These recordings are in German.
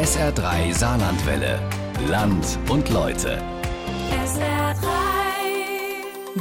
SR3 Saarlandwelle. Land und Leute.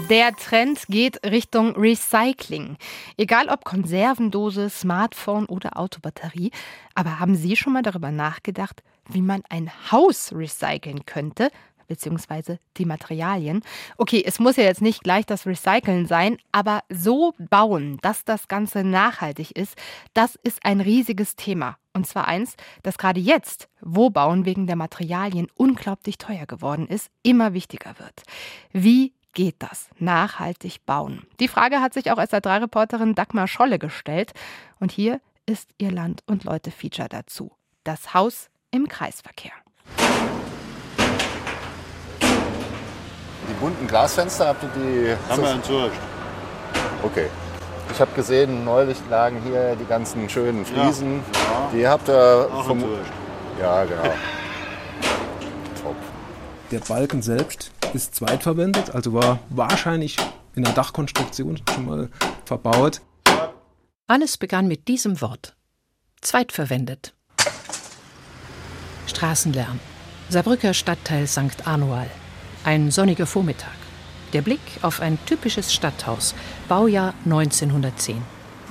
Der Trend geht Richtung Recycling. Egal ob Konservendose, Smartphone oder Autobatterie. Aber haben Sie schon mal darüber nachgedacht, wie man ein Haus recyceln könnte? Beziehungsweise die Materialien. Okay, es muss ja jetzt nicht gleich das Recyceln sein, aber so bauen, dass das Ganze nachhaltig ist, das ist ein riesiges Thema. Und zwar eins, das gerade jetzt, wo Bauen wegen der Materialien unglaublich teuer geworden ist, immer wichtiger wird. Wie geht das? Nachhaltig bauen. Die Frage hat sich auch SR3-Reporterin Dagmar Scholle gestellt. Und hier ist ihr Land- und Leute-Feature dazu. Das Haus im Kreisverkehr. Die bunten Glasfenster, habt ihr die? Haben wir entsorgt. Okay. Ich habe gesehen, neulich lagen hier die ganzen schönen Fliesen. Ja. Die habt ihr Auch vom. Ja, genau. Top. Der Balken selbst ist zweitverwendet, also war wahrscheinlich in der Dachkonstruktion schon mal verbaut. Alles begann mit diesem Wort. Zweitverwendet. Straßenlärm. Saarbrücker Stadtteil St. Anual. Ein sonniger Vormittag. Der Blick auf ein typisches Stadthaus, Baujahr 1910.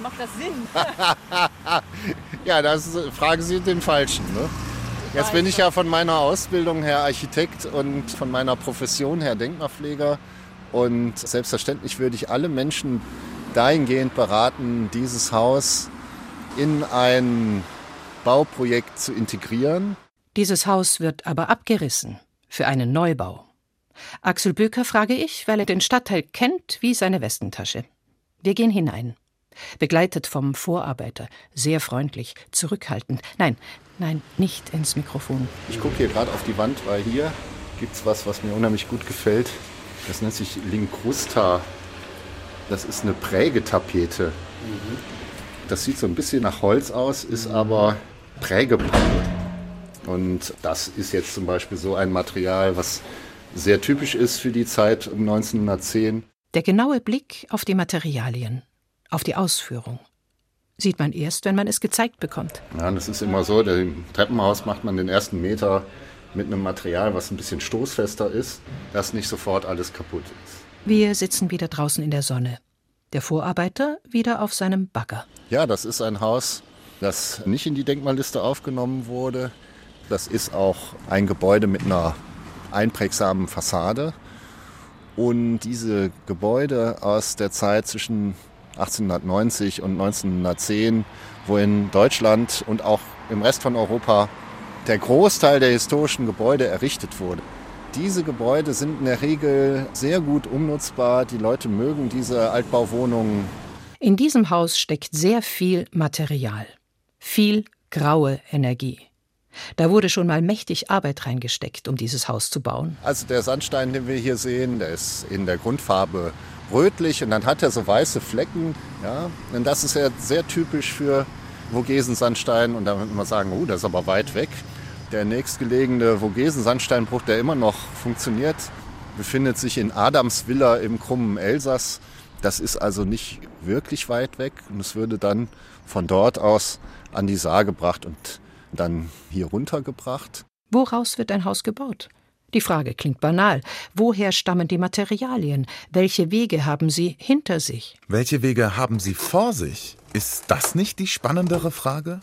Macht das Sinn? Ja, das fragen Sie den Falschen. Ne? Jetzt bin ich ja von meiner Ausbildung her Architekt und von meiner Profession her Denkmalpfleger. Und selbstverständlich würde ich alle Menschen dahingehend beraten, dieses Haus in ein Bauprojekt zu integrieren. Dieses Haus wird aber abgerissen für einen Neubau. Axel Böker frage ich, weil er den Stadtteil kennt wie seine Westentasche. Wir gehen hinein. Begleitet vom Vorarbeiter, sehr freundlich, zurückhaltend. Nein, nein, nicht ins Mikrofon. Ich gucke hier gerade auf die Wand, weil hier gibt es was, was mir unheimlich gut gefällt. Das nennt sich Linkrusta. Das ist eine Prägetapete. Das sieht so ein bisschen nach Holz aus, ist aber Prägepappe. Und das ist jetzt zum Beispiel so ein Material, was sehr typisch ist für die Zeit um 1910. Der genaue Blick auf die Materialien, auf die Ausführung. Sieht man erst, wenn man es gezeigt bekommt. Ja, das ist immer so, im Treppenhaus macht man den ersten Meter mit einem Material, was ein bisschen stoßfester ist, dass nicht sofort alles kaputt ist. Wir sitzen wieder draußen in der Sonne. Der Vorarbeiter wieder auf seinem Bagger. Ja, das ist ein Haus, das nicht in die Denkmalliste aufgenommen wurde. Das ist auch ein Gebäude mit einer einprägsamen Fassade. Und diese Gebäude aus der Zeit zwischen 1890 und 1910, wo in Deutschland und auch im Rest von Europa der Großteil der historischen Gebäude errichtet wurde. Diese Gebäude sind in der Regel sehr gut umnutzbar. Die Leute mögen diese Altbauwohnungen. In diesem Haus steckt sehr viel Material. Viel graue Energie. Da wurde schon mal mächtig Arbeit reingesteckt, um dieses Haus zu bauen. Also der Sandstein, den wir hier sehen, der ist in der Grundfarbe rötlich und dann hat er so weiße Flecken. Ja? Und das ist ja sehr typisch für Vogesen-Sandstein. Und da würde man sagen, oh, das ist aber weit weg. Der nächstgelegene Vogesen-Sandsteinbruch, der immer noch funktioniert, befindet sich in Adamsvilla im krummen Elsass. Das ist also nicht wirklich weit weg und es würde dann von dort aus an die Saar gebracht und dann hier runtergebracht. Woraus wird ein Haus gebaut? Die Frage klingt banal. Woher stammen die Materialien? Welche Wege haben sie hinter sich? Welche Wege haben Sie vor sich? Ist das nicht die spannendere Frage?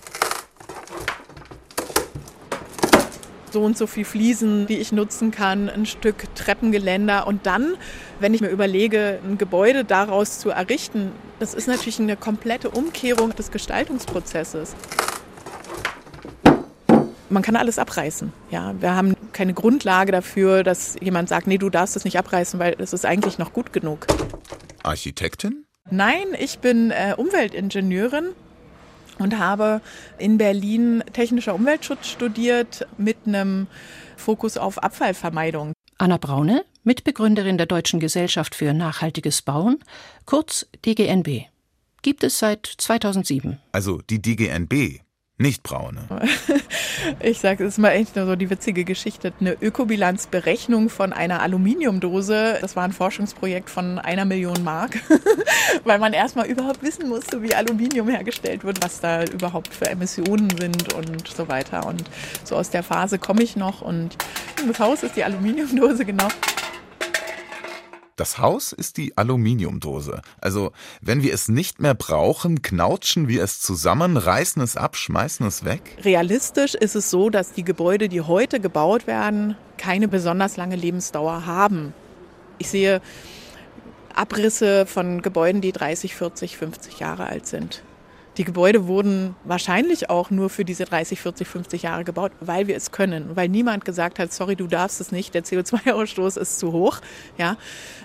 so und so viel Fliesen, die ich nutzen kann, ein Stück Treppengeländer und dann, wenn ich mir überlege, ein Gebäude daraus zu errichten, das ist natürlich eine komplette Umkehrung des Gestaltungsprozesses. Man kann alles abreißen. Ja, wir haben keine Grundlage dafür, dass jemand sagt, nee, du darfst es nicht abreißen, weil es ist eigentlich noch gut genug. Architektin? Nein, ich bin äh, Umweltingenieurin und habe in Berlin technischer Umweltschutz studiert mit einem Fokus auf Abfallvermeidung. Anna Braune, Mitbegründerin der Deutschen Gesellschaft für nachhaltiges Bauen, kurz DGNB. Gibt es seit 2007. Also die DGNB. Nicht braune. Ich sage, es ist mal echt nur so die witzige Geschichte. Eine Ökobilanzberechnung von einer Aluminiumdose. Das war ein Forschungsprojekt von einer Million Mark, weil man erstmal überhaupt wissen musste, wie Aluminium hergestellt wird, was da überhaupt für Emissionen sind und so weiter. Und so aus der Phase komme ich noch. Und das Haus ist die Aluminiumdose, genau. Das Haus ist die Aluminiumdose. Also, wenn wir es nicht mehr brauchen, knautschen wir es zusammen, reißen es ab, schmeißen es weg? Realistisch ist es so, dass die Gebäude, die heute gebaut werden, keine besonders lange Lebensdauer haben. Ich sehe Abrisse von Gebäuden, die 30, 40, 50 Jahre alt sind. Die Gebäude wurden wahrscheinlich auch nur für diese 30, 40, 50 Jahre gebaut, weil wir es können, weil niemand gesagt hat, sorry, du darfst es nicht, der CO2-Ausstoß ist zu hoch, ja,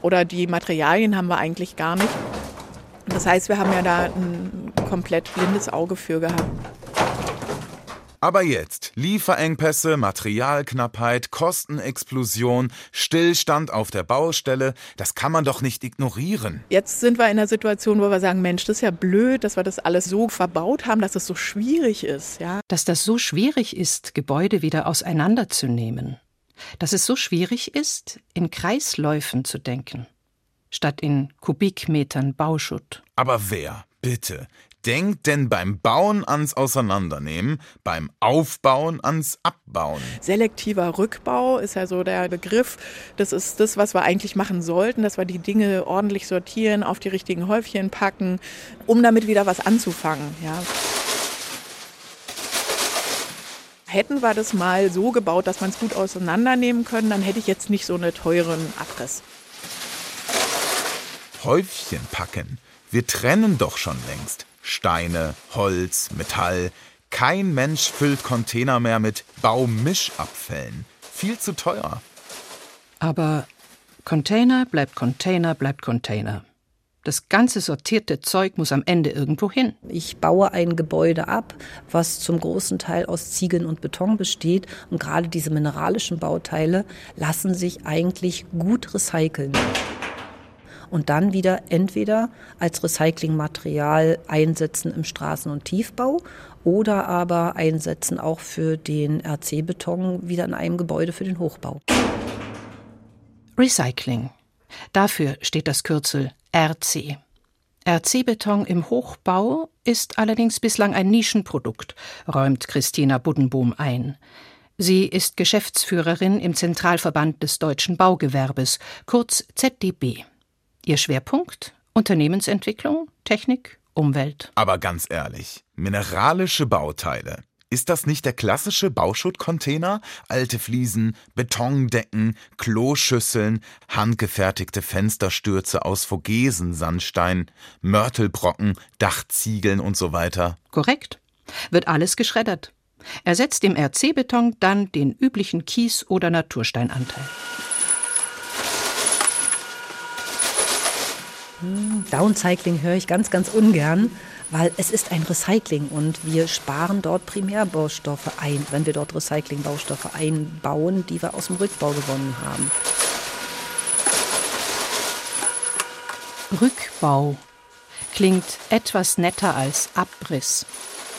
oder die Materialien haben wir eigentlich gar nicht. Das heißt, wir haben ja da ein komplett blindes Auge für gehabt. Aber jetzt Lieferengpässe, Materialknappheit, Kostenexplosion, Stillstand auf der Baustelle, das kann man doch nicht ignorieren. Jetzt sind wir in einer Situation, wo wir sagen, Mensch, das ist ja blöd, dass wir das alles so verbaut haben, dass es so schwierig ist, ja. Dass das so schwierig ist, Gebäude wieder auseinanderzunehmen. Dass es so schwierig ist, in Kreisläufen zu denken, statt in Kubikmetern Bauschutt. Aber wer, bitte, denkt denn beim Bauen ans Auseinandernehmen, beim Aufbauen ans Abbauen? Selektiver Rückbau ist ja so der Begriff. Das ist das, was wir eigentlich machen sollten, dass wir die Dinge ordentlich sortieren, auf die richtigen Häufchen packen, um damit wieder was anzufangen. Ja. Hätten wir das mal so gebaut, dass man es gut auseinandernehmen können, dann hätte ich jetzt nicht so einen teuren Abriss. Häufchen packen. Wir trennen doch schon längst. Steine, Holz, Metall. Kein Mensch füllt Container mehr mit Baumischabfällen. Viel zu teuer. Aber Container bleibt Container bleibt Container. Das ganze sortierte Zeug muss am Ende irgendwo hin. Ich baue ein Gebäude ab, was zum großen Teil aus Ziegeln und Beton besteht. Und gerade diese mineralischen Bauteile lassen sich eigentlich gut recyceln und dann wieder entweder als Recyclingmaterial einsetzen im Straßen- und Tiefbau oder aber einsetzen auch für den RC-Beton wieder in einem Gebäude für den Hochbau. Recycling. Dafür steht das Kürzel RC. RC-Beton im Hochbau ist allerdings bislang ein Nischenprodukt, räumt Christina Buddenbohm ein. Sie ist Geschäftsführerin im Zentralverband des deutschen Baugewerbes, kurz ZDB. Ihr Schwerpunkt? Unternehmensentwicklung, Technik, Umwelt. Aber ganz ehrlich, mineralische Bauteile. Ist das nicht der klassische Bauschuttcontainer? Alte Fliesen, Betondecken, Kloschüsseln, handgefertigte Fensterstürze aus Vogesen-Sandstein, Mörtelbrocken, Dachziegeln und so weiter. Korrekt. Wird alles geschreddert. Ersetzt im RC-Beton dann den üblichen Kies- oder Natursteinanteil. Downcycling höre ich ganz, ganz ungern, weil es ist ein Recycling und wir sparen dort Primärbaustoffe ein, wenn wir dort Recyclingbaustoffe einbauen, die wir aus dem Rückbau gewonnen haben. Rückbau klingt etwas netter als Abriss,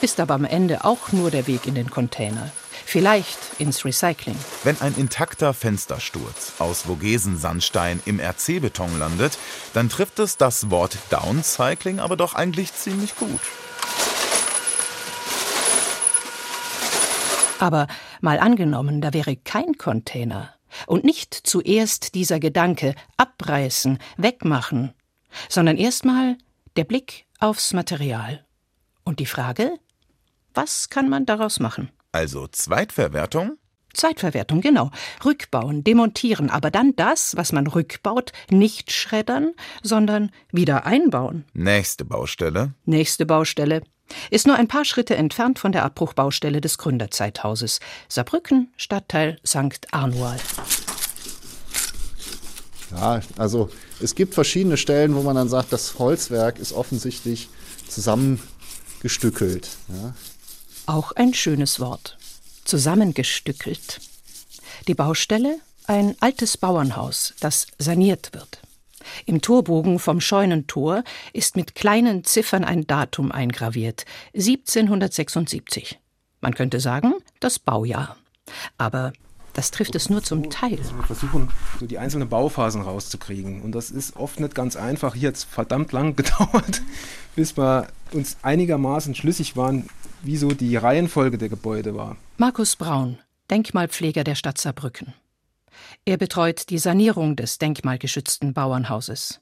ist aber am Ende auch nur der Weg in den Container. Vielleicht ins Recycling. Wenn ein intakter Fenstersturz aus Vogesen-Sandstein im RC-Beton landet, dann trifft es das Wort Downcycling aber doch eigentlich ziemlich gut. Aber mal angenommen, da wäre kein Container. Und nicht zuerst dieser Gedanke abreißen, wegmachen, sondern erstmal der Blick aufs Material. Und die Frage, was kann man daraus machen? Also Zweitverwertung? Zweitverwertung, genau. Rückbauen, demontieren, aber dann das, was man rückbaut, nicht schreddern, sondern wieder einbauen. Nächste Baustelle. Nächste Baustelle. Ist nur ein paar Schritte entfernt von der Abbruchbaustelle des Gründerzeithauses. Saarbrücken, Stadtteil St. Arnual. Ja, also es gibt verschiedene Stellen, wo man dann sagt, das Holzwerk ist offensichtlich zusammengestückelt. Ja. Auch ein schönes Wort. Zusammengestückelt. Die Baustelle? Ein altes Bauernhaus, das saniert wird. Im Torbogen vom Scheunentor ist mit kleinen Ziffern ein Datum eingraviert. 1776. Man könnte sagen, das Baujahr. Aber das trifft es nur zum Teil. Also wir versuchen, so die einzelnen Bauphasen rauszukriegen. Und das ist oft nicht ganz einfach. Hier hat es verdammt lang gedauert, bis wir uns einigermaßen schlüssig waren, wie so die Reihenfolge der Gebäude war. Markus Braun, Denkmalpfleger der Stadt Saarbrücken. Er betreut die Sanierung des denkmalgeschützten Bauernhauses.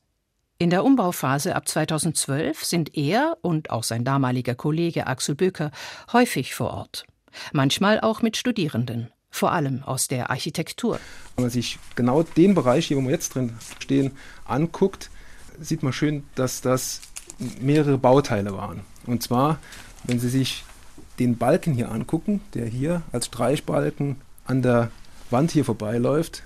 In der Umbauphase ab 2012 sind er und auch sein damaliger Kollege Axel Böker häufig vor Ort. Manchmal auch mit Studierenden vor allem aus der Architektur. Wenn man sich genau den Bereich hier, wo wir jetzt drin stehen, anguckt, sieht man schön, dass das mehrere Bauteile waren. Und zwar, wenn Sie sich den Balken hier angucken, der hier als Streichbalken an der Wand hier vorbeiläuft,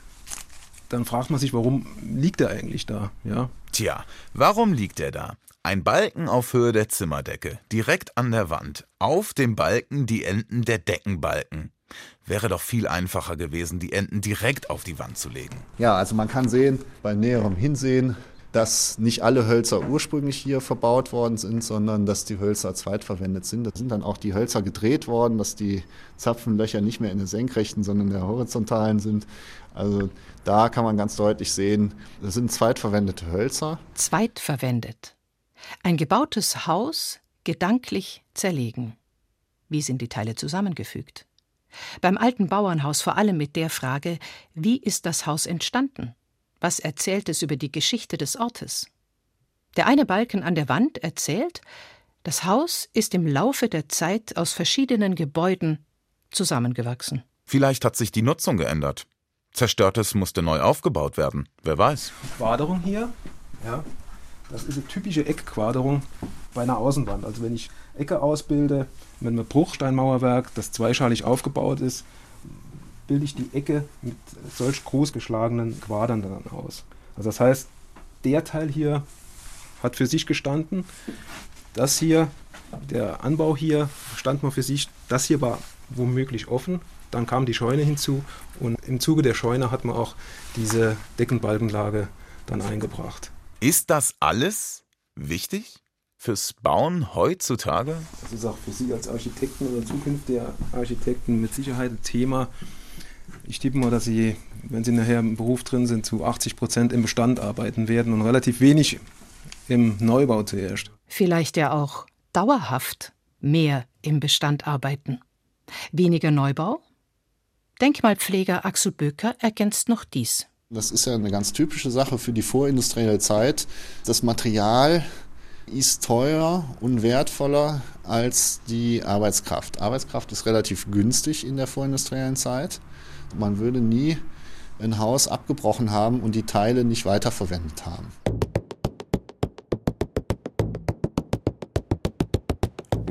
dann fragt man sich, warum liegt er eigentlich da? Ja. Tja, warum liegt er da? Ein Balken auf Höhe der Zimmerdecke, direkt an der Wand. Auf dem Balken die Enden der Deckenbalken. Wäre doch viel einfacher gewesen, die Enden direkt auf die Wand zu legen. Ja, also man kann sehen, bei näherem Hinsehen, dass nicht alle Hölzer ursprünglich hier verbaut worden sind, sondern dass die Hölzer zweitverwendet sind. Da sind dann auch die Hölzer gedreht worden, dass die Zapfenlöcher nicht mehr in der senkrechten, sondern in der horizontalen sind. Also da kann man ganz deutlich sehen, das sind zweitverwendete Hölzer. Zweitverwendet. Ein gebautes Haus gedanklich zerlegen. Wie sind die Teile zusammengefügt? Beim alten Bauernhaus vor allem mit der Frage, wie ist das Haus entstanden? Was erzählt es über die Geschichte des Ortes? Der eine Balken an der Wand erzählt, das Haus ist im Laufe der Zeit aus verschiedenen Gebäuden zusammengewachsen. Vielleicht hat sich die Nutzung geändert. Zerstörtes musste neu aufgebaut werden. Wer weiß. Quaderung hier, ja, das ist eine typische Eckquaderung bei einer Außenwand. Also wenn ich Ecke ausbilde, wenn man Bruchsteinmauerwerk, das zweischalig aufgebaut ist, bilde ich die Ecke mit solch groß geschlagenen Quadern dann aus. Also das heißt, der Teil hier hat für sich gestanden, das hier, der Anbau hier stand mal für sich, das hier war womöglich offen, dann kam die Scheune hinzu und im Zuge der Scheune hat man auch diese Deckenbalkenlage dann eingebracht. Ist das alles wichtig? fürs Bauen heutzutage? Das ist auch für Sie als Architekten oder zukünftige Architekten mit Sicherheit ein Thema. Ich tippe mal, dass Sie, wenn Sie nachher im Beruf drin sind, zu 80 Prozent im Bestand arbeiten werden und relativ wenig im Neubau zuerst. Vielleicht ja auch dauerhaft mehr im Bestand arbeiten. Weniger Neubau? Denkmalpfleger Axel Böker ergänzt noch dies. Das ist ja eine ganz typische Sache für die vorindustrielle Zeit. Das Material ist teurer und wertvoller als die Arbeitskraft. Arbeitskraft ist relativ günstig in der vorindustriellen Zeit. Man würde nie ein Haus abgebrochen haben und die Teile nicht weiterverwendet haben.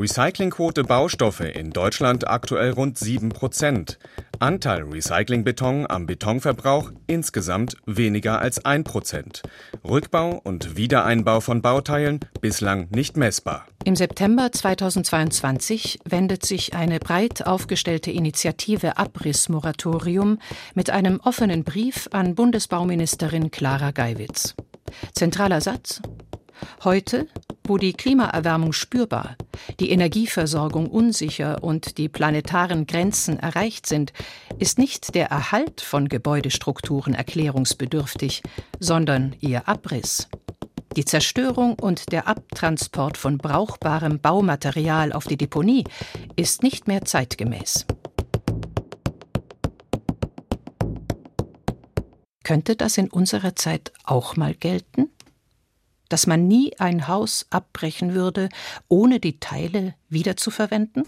Recyclingquote Baustoffe in Deutschland aktuell rund 7 Prozent. Anteil Recyclingbeton am Betonverbrauch insgesamt weniger als 1 Prozent. Rückbau und Wiedereinbau von Bauteilen bislang nicht messbar. Im September 2022 wendet sich eine breit aufgestellte Initiative Abrissmoratorium mit einem offenen Brief an Bundesbauministerin Clara Geiwitz. Zentraler Satz Heute, wo die Klimaerwärmung spürbar, die Energieversorgung unsicher und die planetaren Grenzen erreicht sind, ist nicht der Erhalt von Gebäudestrukturen erklärungsbedürftig, sondern ihr Abriss. Die Zerstörung und der Abtransport von brauchbarem Baumaterial auf die Deponie ist nicht mehr zeitgemäß. Könnte das in unserer Zeit auch mal gelten? Dass man nie ein Haus abbrechen würde, ohne die Teile wiederzuverwenden?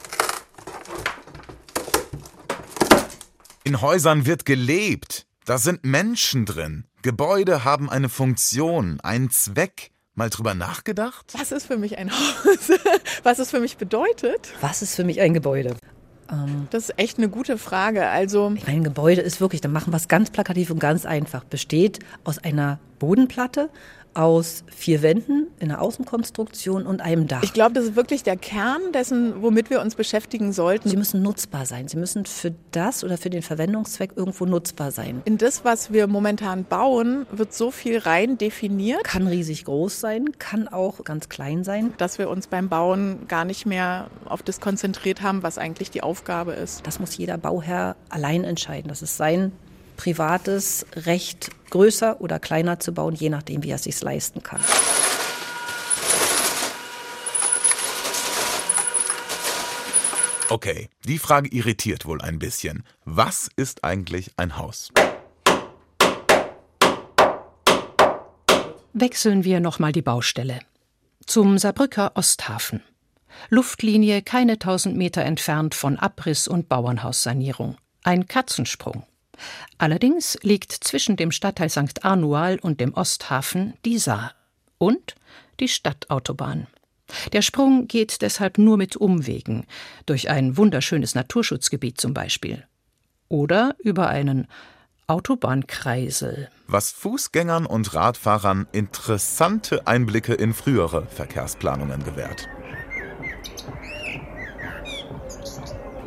In Häusern wird gelebt. Da sind Menschen drin. Gebäude haben eine Funktion, einen Zweck. Mal drüber nachgedacht? Was ist für mich ein Haus? Was es für mich bedeutet? Was ist für mich ein Gebäude? Ähm, das ist echt eine gute Frage. Also ein Gebäude ist wirklich, dann machen wir es ganz plakativ und ganz einfach, besteht aus einer Bodenplatte, aus vier Wänden in der Außenkonstruktion und einem Dach. Ich glaube, das ist wirklich der Kern dessen, womit wir uns beschäftigen sollten. Sie müssen nutzbar sein. Sie müssen für das oder für den Verwendungszweck irgendwo nutzbar sein. In das, was wir momentan bauen, wird so viel rein definiert. Kann riesig groß sein, kann auch ganz klein sein. Dass wir uns beim Bauen gar nicht mehr auf das konzentriert haben, was eigentlich die Aufgabe ist. Das muss jeder Bauherr allein entscheiden. Das ist sein privates Recht, größer oder kleiner zu bauen, je nachdem, wie er es sich leisten kann. Okay, die Frage irritiert wohl ein bisschen. Was ist eigentlich ein Haus? Wechseln wir nochmal die Baustelle. Zum Saarbrücker Osthafen. Luftlinie keine tausend Meter entfernt von Abriss und Bauernhaussanierung. Ein Katzensprung. Allerdings liegt zwischen dem Stadtteil St. Arnual und dem Osthafen die Saar und die Stadtautobahn. Der Sprung geht deshalb nur mit Umwegen, durch ein wunderschönes Naturschutzgebiet zum Beispiel. Oder über einen Autobahnkreisel. Was Fußgängern und Radfahrern interessante Einblicke in frühere Verkehrsplanungen gewährt.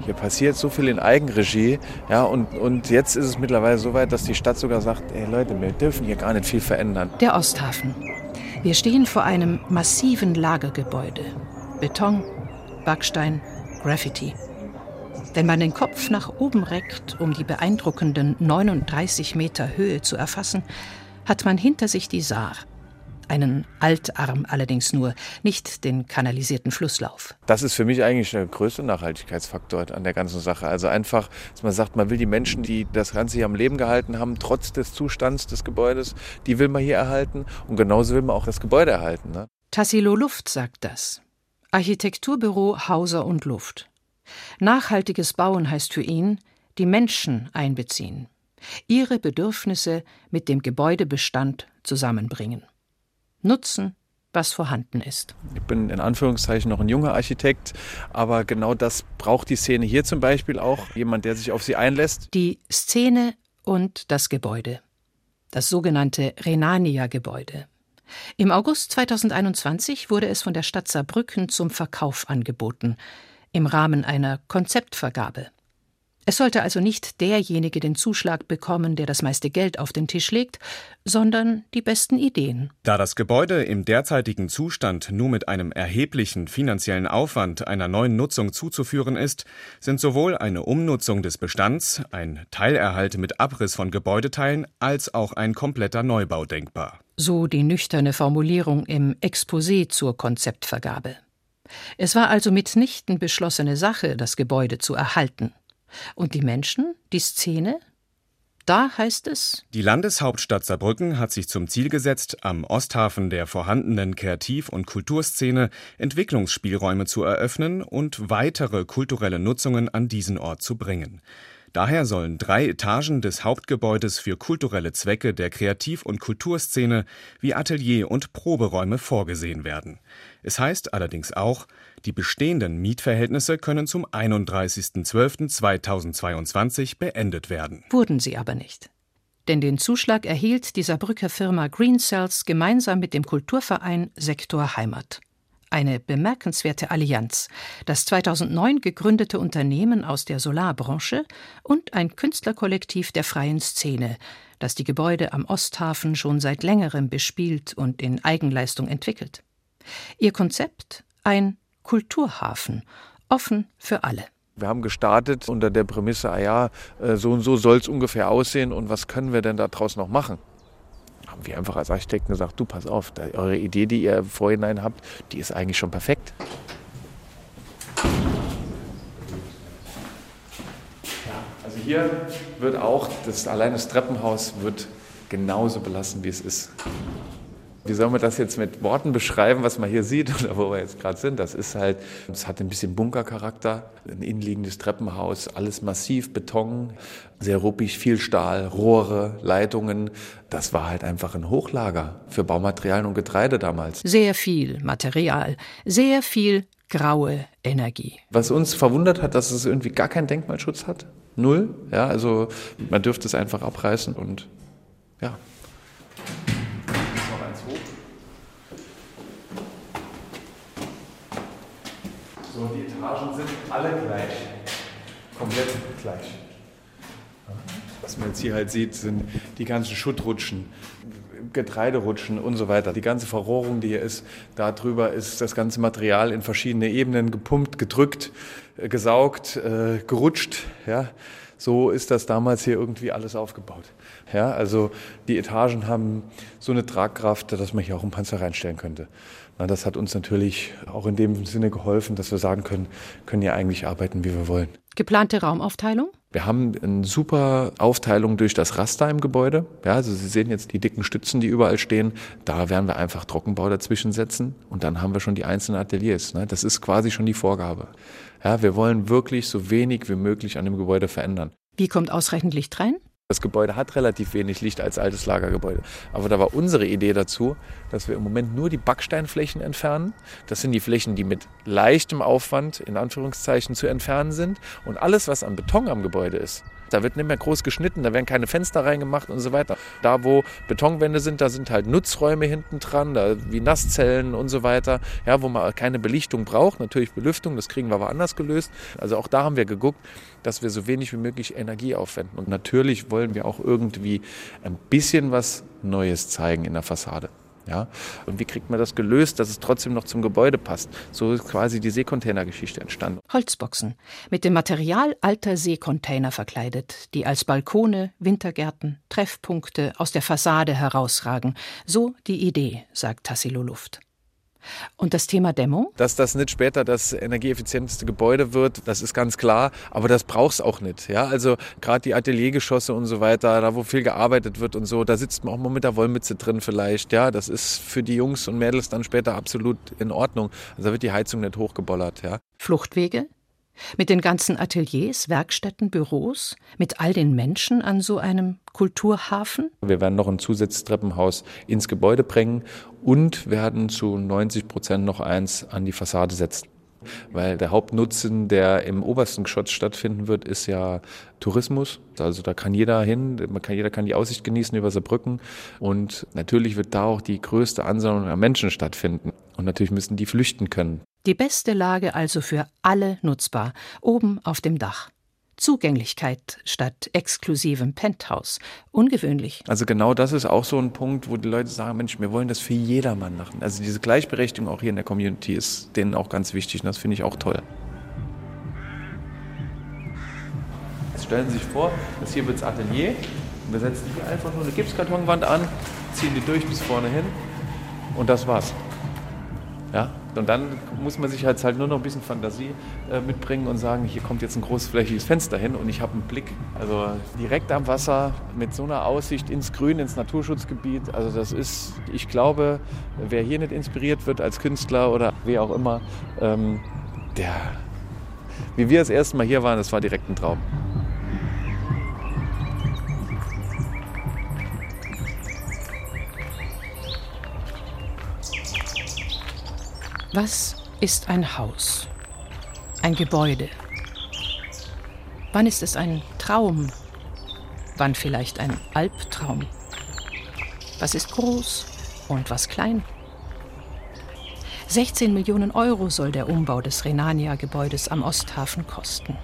Hier passiert so viel in Eigenregie. Ja, und, und jetzt ist es mittlerweile so weit, dass die Stadt sogar sagt, ey Leute, wir dürfen hier gar nicht viel verändern. Der Osthafen. Wir stehen vor einem massiven Lagergebäude. Beton, Backstein, Graffiti. Wenn man den Kopf nach oben reckt, um die beeindruckenden 39 Meter Höhe zu erfassen, hat man hinter sich die Saar, einen Altarm allerdings nur, nicht den kanalisierten Flusslauf. Das ist für mich eigentlich der größte Nachhaltigkeitsfaktor an der ganzen Sache. Also einfach, dass man sagt, man will die Menschen, die das Ganze hier am Leben gehalten haben, trotz des Zustands des Gebäudes, die will man hier erhalten. Und genauso will man auch das Gebäude erhalten. Ne? Tassilo Luft sagt das. Architekturbüro Hauser und Luft. Nachhaltiges Bauen heißt für ihn, die Menschen einbeziehen, ihre Bedürfnisse mit dem Gebäudebestand zusammenbringen nutzen, was vorhanden ist. Ich bin in Anführungszeichen noch ein junger Architekt, aber genau das braucht die Szene hier zum Beispiel auch. Jemand, der sich auf sie einlässt. Die Szene und das Gebäude. Das sogenannte Renania-Gebäude. Im August 2021 wurde es von der Stadt Saarbrücken zum Verkauf angeboten, im Rahmen einer Konzeptvergabe. Es sollte also nicht derjenige den Zuschlag bekommen, der das meiste Geld auf den Tisch legt, sondern die besten Ideen. Da das Gebäude im derzeitigen Zustand nur mit einem erheblichen finanziellen Aufwand einer neuen Nutzung zuzuführen ist, sind sowohl eine Umnutzung des Bestands, ein Teilerhalt mit Abriss von Gebäudeteilen als auch ein kompletter Neubau denkbar. So die nüchterne Formulierung im Exposé zur Konzeptvergabe. Es war also mitnichten beschlossene Sache, das Gebäude zu erhalten. Und die Menschen, die Szene? Da heißt es. Die Landeshauptstadt Saarbrücken hat sich zum Ziel gesetzt, am Osthafen der vorhandenen Kreativ- und Kulturszene Entwicklungsspielräume zu eröffnen und weitere kulturelle Nutzungen an diesen Ort zu bringen. Daher sollen drei Etagen des Hauptgebäudes für kulturelle Zwecke der Kreativ- und Kulturszene wie Atelier und Proberäume vorgesehen werden. Es heißt allerdings auch, die bestehenden Mietverhältnisse können zum 31.12.2022 beendet werden. Wurden sie aber nicht. Denn den Zuschlag erhielt die Saarbrücker Firma Green Cells gemeinsam mit dem Kulturverein Sektor Heimat. Eine bemerkenswerte Allianz, das 2009 gegründete Unternehmen aus der Solarbranche und ein Künstlerkollektiv der freien Szene, das die Gebäude am Osthafen schon seit längerem bespielt und in Eigenleistung entwickelt. Ihr Konzept ein Kulturhafen, offen für alle. Wir haben gestartet unter der Prämisse, ah ja, äh, so und so soll es ungefähr aussehen und was können wir denn daraus noch machen? Haben wir einfach als Architekten gesagt, du pass auf, eure Idee, die ihr im Vorhinein habt, die ist eigentlich schon perfekt. Also hier wird auch, das, allein das Treppenhaus wird genauso belassen, wie es ist. Wie soll man das jetzt mit Worten beschreiben, was man hier sieht oder wo wir jetzt gerade sind? Das ist halt, es hat ein bisschen Bunkercharakter, ein innenliegendes Treppenhaus, alles massiv, Beton, sehr ruppig, viel Stahl, Rohre, Leitungen. Das war halt einfach ein Hochlager für Baumaterialien und Getreide damals. Sehr viel Material, sehr viel graue Energie. Was uns verwundert hat, dass es irgendwie gar keinen Denkmalschutz hat. Null. Ja, also man dürfte es einfach abreißen und ja. So, die Etagen sind alle gleich. Komplett gleich. Was man jetzt hier halt sieht, sind die ganzen Schuttrutschen, Getreiderutschen und so weiter. Die ganze Verrohrung, die hier ist, darüber ist das ganze Material in verschiedene Ebenen gepumpt, gedrückt, äh, gesaugt, äh, gerutscht. Ja. So ist das damals hier irgendwie alles aufgebaut. Ja, also die Etagen haben so eine Tragkraft, dass man hier auch einen Panzer reinstellen könnte. Das hat uns natürlich auch in dem Sinne geholfen, dass wir sagen können, können ja eigentlich arbeiten, wie wir wollen. Geplante Raumaufteilung? Wir haben eine super Aufteilung durch das Raster im Gebäude. Ja, also Sie sehen jetzt die dicken Stützen, die überall stehen. Da werden wir einfach Trockenbau dazwischen setzen und dann haben wir schon die einzelnen Ateliers. Ne? Das ist quasi schon die Vorgabe. Ja, wir wollen wirklich so wenig wie möglich an dem Gebäude verändern. Wie kommt ausreichend Licht rein? Das Gebäude hat relativ wenig Licht als altes Lagergebäude. Aber da war unsere Idee dazu, dass wir im Moment nur die Backsteinflächen entfernen. Das sind die Flächen, die mit leichtem Aufwand in Anführungszeichen zu entfernen sind. Und alles, was an Beton am Gebäude ist, da wird nicht mehr groß geschnitten, da werden keine Fenster reingemacht und so weiter. Da, wo Betonwände sind, da sind halt Nutzräume hinten dran, da, wie Nasszellen und so weiter, ja, wo man keine Belichtung braucht. Natürlich Belüftung, das kriegen wir aber anders gelöst. Also auch da haben wir geguckt, dass wir so wenig wie möglich Energie aufwenden. Und natürlich wollen wir auch irgendwie ein bisschen was Neues zeigen in der Fassade. Ja? Und wie kriegt man das gelöst, dass es trotzdem noch zum Gebäude passt? So ist quasi die Seekontainergeschichte entstanden. Holzboxen mit dem Material alter Seekontainer verkleidet, die als Balkone, Wintergärten, Treffpunkte aus der Fassade herausragen. So die Idee, sagt Tassilo Luft. Und das Thema Dämmung? Dass das nicht später das energieeffizienteste Gebäude wird, das ist ganz klar, aber das braucht es auch nicht. Ja? Also gerade die Ateliergeschosse und so weiter, da wo viel gearbeitet wird und so, da sitzt man auch mal mit der Wollmütze drin vielleicht. Ja? Das ist für die Jungs und Mädels dann später absolut in Ordnung. Also da wird die Heizung nicht hochgebollert. Ja? Fluchtwege? Mit den ganzen Ateliers, Werkstätten, Büros, mit all den Menschen an so einem Kulturhafen? Wir werden noch ein Zusatztreppenhaus ins Gebäude bringen und werden zu 90 Prozent noch eins an die Fassade setzen. Weil der Hauptnutzen, der im obersten Geschoss stattfinden wird, ist ja Tourismus. Also da kann jeder hin, kann, jeder kann die Aussicht genießen über Saarbrücken. Und natürlich wird da auch die größte Ansammlung an Menschen stattfinden. Und natürlich müssen die flüchten können. Die beste Lage also für alle nutzbar, oben auf dem Dach. Zugänglichkeit statt exklusivem Penthouse. Ungewöhnlich. Also genau das ist auch so ein Punkt, wo die Leute sagen, Mensch, wir wollen das für jedermann machen. Also diese Gleichberechtigung auch hier in der Community ist denen auch ganz wichtig und das finde ich auch toll. Jetzt stellen Sie sich vor, das hier wird das Atelier. Wir setzen hier einfach nur eine Gipskartonwand an, ziehen die durch bis vorne hin und das war's. Ja? Und dann muss man sich halt, halt nur noch ein bisschen Fantasie äh, mitbringen und sagen, hier kommt jetzt ein großflächiges Fenster hin und ich habe einen Blick. Also direkt am Wasser mit so einer Aussicht ins Grün, ins Naturschutzgebiet. Also das ist, ich glaube, wer hier nicht inspiriert wird als Künstler oder wer auch immer, ähm, der, wie wir das erste Mal hier waren, das war direkt ein Traum. Was ist ein Haus? Ein Gebäude? Wann ist es ein Traum? Wann vielleicht ein Albtraum? Was ist groß und was klein? 16 Millionen Euro soll der Umbau des Renania-Gebäudes am Osthafen kosten.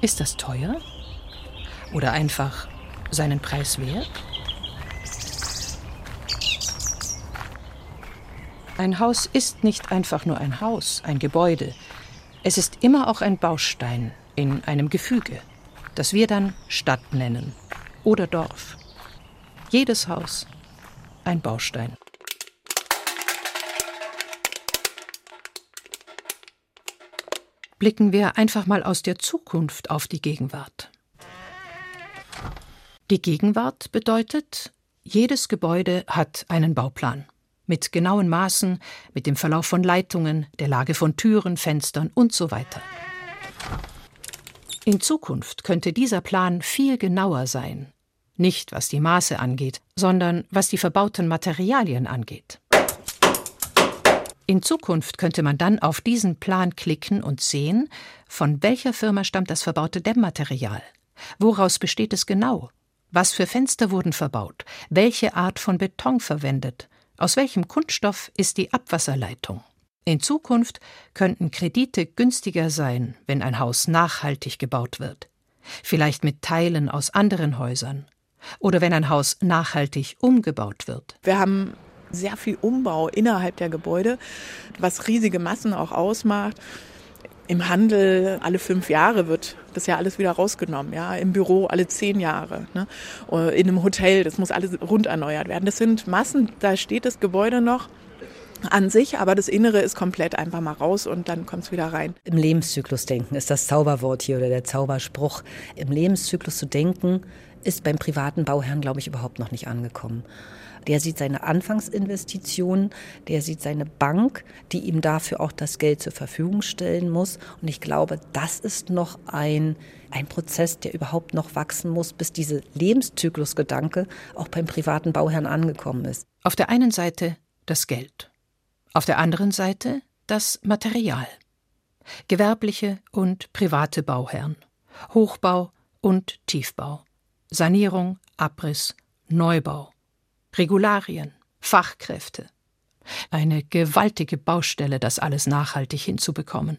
Ist das teuer? Oder einfach seinen Preis wert? Ein Haus ist nicht einfach nur ein Haus, ein Gebäude. Es ist immer auch ein Baustein in einem Gefüge, das wir dann Stadt nennen oder Dorf. Jedes Haus ein Baustein. Blicken wir einfach mal aus der Zukunft auf die Gegenwart. Die Gegenwart bedeutet, jedes Gebäude hat einen Bauplan mit genauen Maßen, mit dem Verlauf von Leitungen, der Lage von Türen, Fenstern und so weiter. In Zukunft könnte dieser Plan viel genauer sein, nicht was die Maße angeht, sondern was die verbauten Materialien angeht. In Zukunft könnte man dann auf diesen Plan klicken und sehen, von welcher Firma stammt das verbaute Dämmmaterial, woraus besteht es genau, was für Fenster wurden verbaut, welche Art von Beton verwendet, aus welchem Kunststoff ist die Abwasserleitung? In Zukunft könnten Kredite günstiger sein, wenn ein Haus nachhaltig gebaut wird. Vielleicht mit Teilen aus anderen Häusern. Oder wenn ein Haus nachhaltig umgebaut wird. Wir haben sehr viel Umbau innerhalb der Gebäude, was riesige Massen auch ausmacht. Im Handel alle fünf Jahre wird das ja alles wieder rausgenommen, ja. Im Büro alle zehn Jahre, ne? In einem Hotel, das muss alles rund erneuert werden. Das sind Massen, da steht das Gebäude noch an sich, aber das Innere ist komplett einfach mal raus und dann kommt es wieder rein. Im Lebenszyklus denken ist das Zauberwort hier oder der Zauberspruch. Im Lebenszyklus zu denken ist beim privaten Bauherrn, glaube ich, überhaupt noch nicht angekommen. Der sieht seine Anfangsinvestitionen, der sieht seine Bank, die ihm dafür auch das Geld zur Verfügung stellen muss. Und ich glaube, das ist noch ein, ein Prozess, der überhaupt noch wachsen muss, bis diese Lebenszyklusgedanke auch beim privaten Bauherrn angekommen ist. Auf der einen Seite das Geld. Auf der anderen Seite das Material. Gewerbliche und private Bauherren. Hochbau und Tiefbau. Sanierung, Abriss, Neubau. Regularien, Fachkräfte. Eine gewaltige Baustelle, das alles nachhaltig hinzubekommen.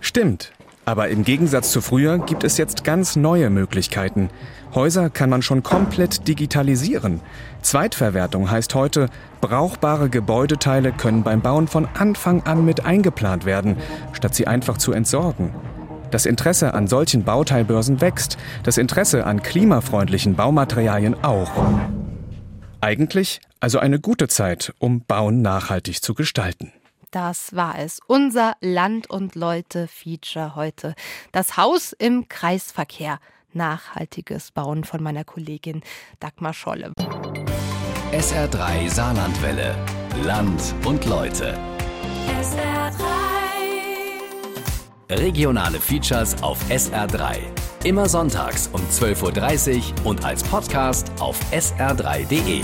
Stimmt. Aber im Gegensatz zu früher gibt es jetzt ganz neue Möglichkeiten. Häuser kann man schon komplett digitalisieren. Zweitverwertung heißt heute, brauchbare Gebäudeteile können beim Bauen von Anfang an mit eingeplant werden, statt sie einfach zu entsorgen. Das Interesse an solchen Bauteilbörsen wächst, das Interesse an klimafreundlichen Baumaterialien auch. Eigentlich also eine gute Zeit, um Bauen nachhaltig zu gestalten. Das war es. Unser Land und Leute Feature heute. Das Haus im Kreisverkehr. Nachhaltiges Bauen von meiner Kollegin Dagmar Scholle. SR3 Saarlandwelle. Land und Leute. SR3. Regionale Features auf SR3. Immer sonntags um 12.30 Uhr und als Podcast auf sr3.de.